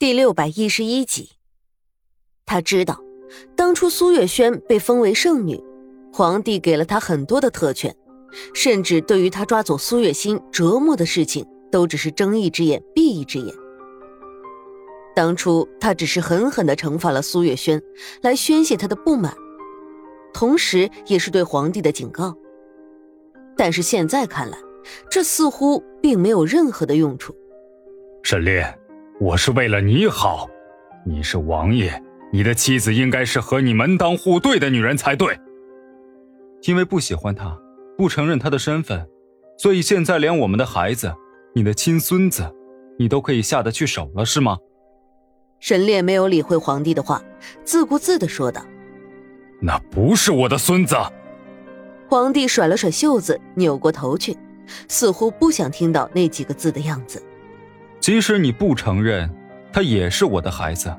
第六百一十一集，他知道，当初苏月轩被封为圣女，皇帝给了他很多的特权，甚至对于他抓走苏月心折磨的事情，都只是睁一只眼闭一只眼。当初他只是狠狠的惩罚了苏月轩，来宣泄他的不满，同时也是对皇帝的警告。但是现在看来，这似乎并没有任何的用处。沈炼。我是为了你好，你是王爷，你的妻子应该是和你门当户对的女人才对。因为不喜欢他，不承认他的身份，所以现在连我们的孩子，你的亲孙子，你都可以下得去手了，是吗？沈烈没有理会皇帝的话，自顾自的说道：“那不是我的孙子。”皇帝甩了甩袖子，扭过头去，似乎不想听到那几个字的样子。即使你不承认，他也是我的孩子，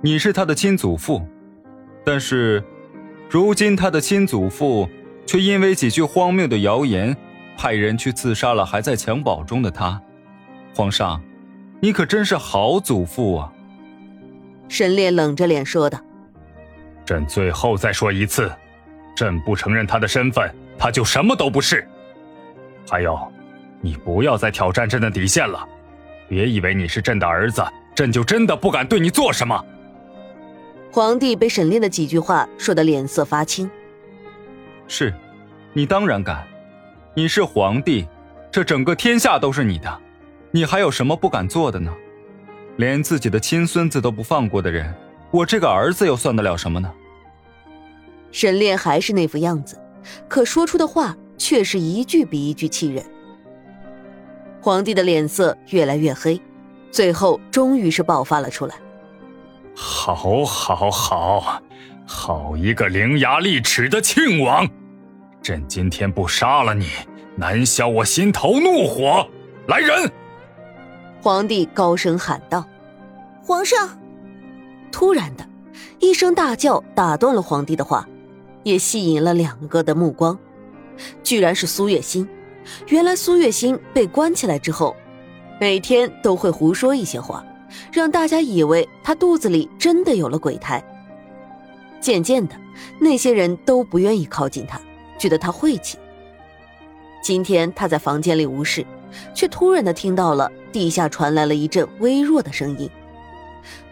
你是他的亲祖父，但是，如今他的亲祖父却因为几句荒谬的谣言，派人去刺杀了还在襁褓中的他。皇上，你可真是好祖父啊！沈烈冷着脸说道：“朕最后再说一次，朕不承认他的身份，他就什么都不是。还有，你不要再挑战朕的底线了。”别以为你是朕的儿子，朕就真的不敢对你做什么。皇帝被沈炼的几句话说的脸色发青。是，你当然敢。你是皇帝，这整个天下都是你的，你还有什么不敢做的呢？连自己的亲孙子都不放过的人，我这个儿子又算得了什么呢？沈炼还是那副样子，可说出的话却是一句比一句气人。皇帝的脸色越来越黑，最后终于是爆发了出来。好，好，好，好一个伶牙俐齿的庆王！朕今天不杀了你，难消我心头怒火。来人！皇帝高声喊道：“皇上！”突然的一声大叫打断了皇帝的话，也吸引了两个的目光，居然是苏月心。原来苏月心被关起来之后，每天都会胡说一些话，让大家以为她肚子里真的有了鬼胎。渐渐的，那些人都不愿意靠近她，觉得她晦气。今天她在房间里无事，却突然的听到了地下传来了一阵微弱的声音。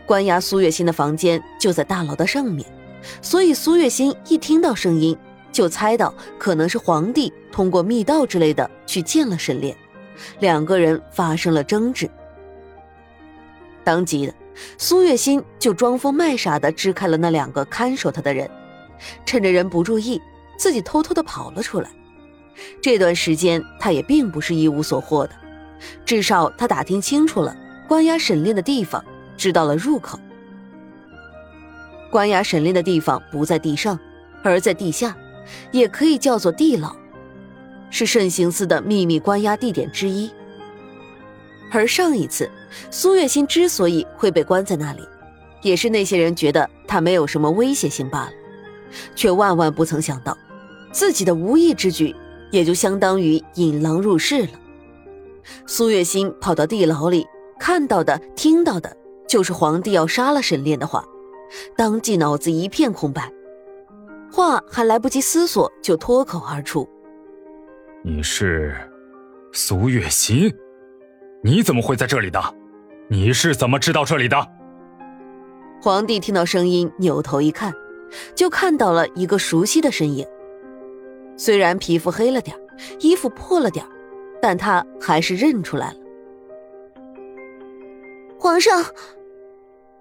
关押苏月心的房间就在大牢的上面，所以苏月心一听到声音。就猜到可能是皇帝通过密道之类的去见了沈炼，两个人发生了争执。当即的苏月心就装疯卖傻的支开了那两个看守他的人，趁着人不注意，自己偷偷的跑了出来。这段时间他也并不是一无所获的，至少他打听清楚了关押沈炼的地方，知道了入口。关押沈炼的地方不在地上，而在地下。也可以叫做地牢，是慎刑司的秘密关押地点之一。而上一次苏月心之所以会被关在那里，也是那些人觉得他没有什么威胁性罢了，却万万不曾想到，自己的无意之举也就相当于引狼入室了。苏月心跑到地牢里，看到的、听到的，就是皇帝要杀了沈炼的话，当即脑子一片空白。话还来不及思索，就脱口而出：“你是苏月心？你怎么会在这里的？你是怎么知道这里的？”皇帝听到声音，扭头一看，就看到了一个熟悉的身影。虽然皮肤黑了点，衣服破了点，但他还是认出来了。皇上，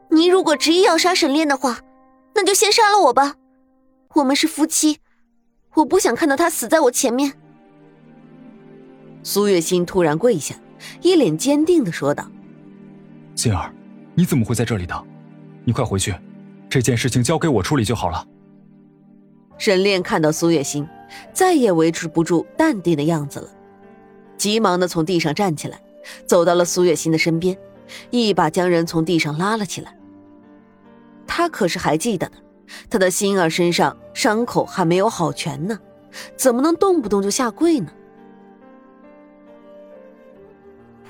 您如果执意要杀沈炼的话，那就先杀了我吧。我们是夫妻，我不想看到他死在我前面。苏月心突然跪下，一脸坚定的说道：“心儿，你怎么会在这里的？你快回去，这件事情交给我处理就好了。”沈炼看到苏月心，再也维持不住淡定的样子了，急忙的从地上站起来，走到了苏月心的身边，一把将人从地上拉了起来。他可是还记得的。他的心儿身上伤口还没有好全呢，怎么能动不动就下跪呢？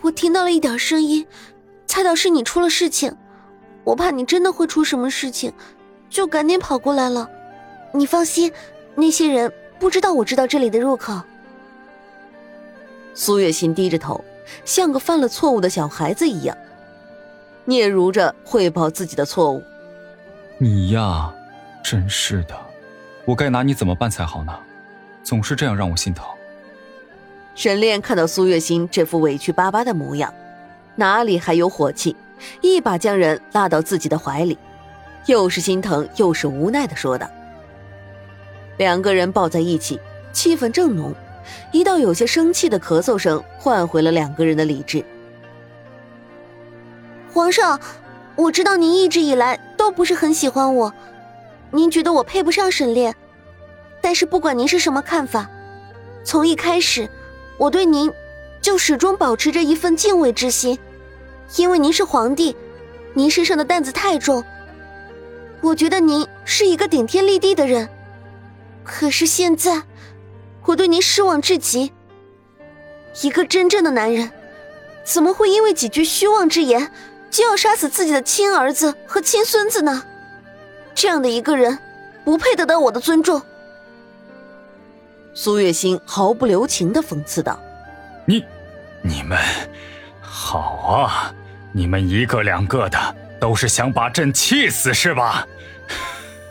我听到了一点声音，猜到是你出了事情，我怕你真的会出什么事情，就赶紧跑过来了。你放心，那些人不知道我知道这里的入口。苏月心低着头，像个犯了错误的小孩子一样，嗫嚅着汇报自己的错误。你呀，真是的，我该拿你怎么办才好呢？总是这样让我心疼。沈炼看到苏月心这副委屈巴巴的模样，哪里还有火气？一把将人拉到自己的怀里，又是心疼又是无奈的说道。两个人抱在一起，气氛正浓，一道有些生气的咳嗽声唤回了两个人的理智。皇上，我知道您一直以来都不是很喜欢我，您觉得我配不上沈炼，但是不管您是什么看法，从一开始。我对您，就始终保持着一份敬畏之心，因为您是皇帝，您身上的担子太重。我觉得您是一个顶天立地的人，可是现在，我对您失望至极。一个真正的男人，怎么会因为几句虚妄之言，就要杀死自己的亲儿子和亲孙子呢？这样的一个人，不配得到我的尊重。苏月心毫不留情的讽刺道：“你，你们，好啊！你们一个两个的都是想把朕气死是吧？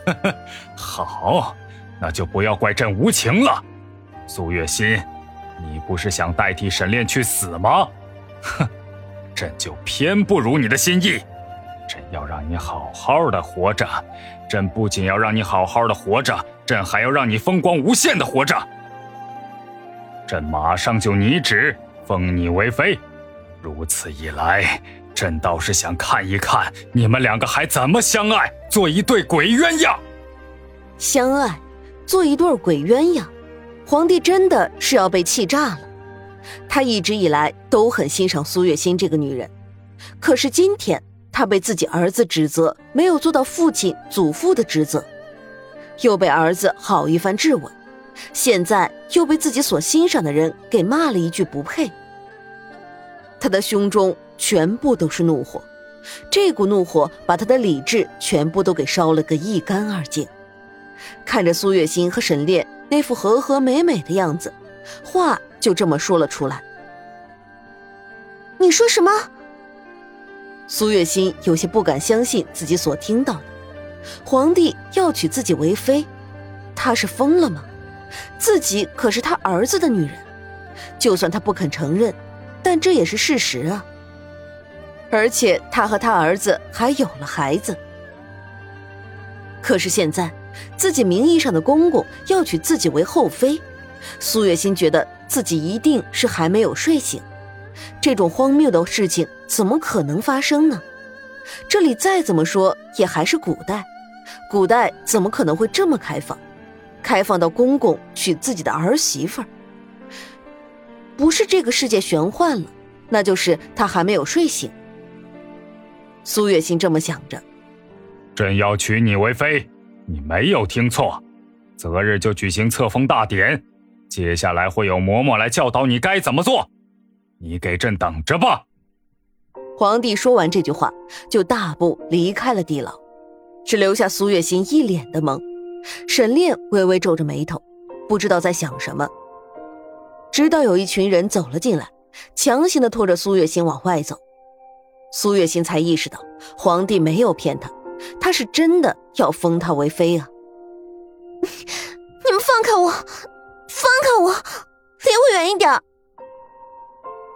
好，那就不要怪朕无情了。苏月心，你不是想代替沈炼去死吗？哼，朕就偏不如你的心意。要让你好好的活着，朕不仅要让你好好的活着，朕还要让你风光无限的活着。”朕马上就拟旨封你为妃，如此一来，朕倒是想看一看你们两个还怎么相爱，做一对鬼鸳鸯。相爱，做一对鬼鸳鸯，皇帝真的是要被气炸了。他一直以来都很欣赏苏月心这个女人，可是今天他被自己儿子指责没有做到父亲祖父的职责，又被儿子好一番质问。现在又被自己所欣赏的人给骂了一句不配，他的胸中全部都是怒火，这股怒火把他的理智全部都给烧了个一干二净。看着苏月心和沈炼那副和和美美的样子，话就这么说了出来：“你说什么？”苏月心有些不敢相信自己所听到的，皇帝要娶自己为妃，他是疯了吗？自己可是他儿子的女人，就算他不肯承认，但这也是事实啊。而且他和他儿子还有了孩子。可是现在，自己名义上的公公要娶自己为后妃，苏月心觉得自己一定是还没有睡醒。这种荒谬的事情怎么可能发生呢？这里再怎么说也还是古代，古代怎么可能会这么开放？开放到公公娶自己的儿媳妇儿，不是这个世界玄幻了，那就是他还没有睡醒。苏月心这么想着。朕要娶你为妃，你没有听错，择日就举行册封大典，接下来会有嬷嬷来教导你该怎么做，你给朕等着吧。皇帝说完这句话，就大步离开了地牢，只留下苏月心一脸的懵。沈炼微微皱着眉头，不知道在想什么。直到有一群人走了进来，强行的拖着苏月心往外走，苏月心才意识到皇帝没有骗他，他是真的要封她为妃啊！你们放开我，放开我，离我远一点！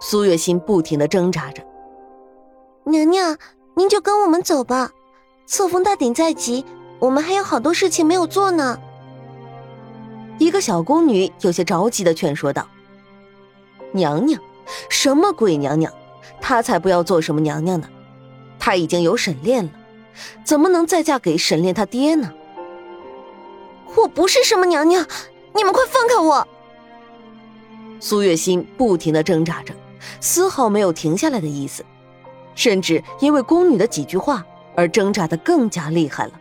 苏月心不停的挣扎着。娘娘，您就跟我们走吧，册封大典在即。我们还有好多事情没有做呢。一个小宫女有些着急的劝说道：“娘娘，什么鬼娘娘？她才不要做什么娘娘呢！她已经有沈炼了，怎么能再嫁给沈炼他爹呢？”我不是什么娘娘，你们快放开我！苏月心不停的挣扎着，丝毫没有停下来的意思，甚至因为宫女的几句话而挣扎的更加厉害了。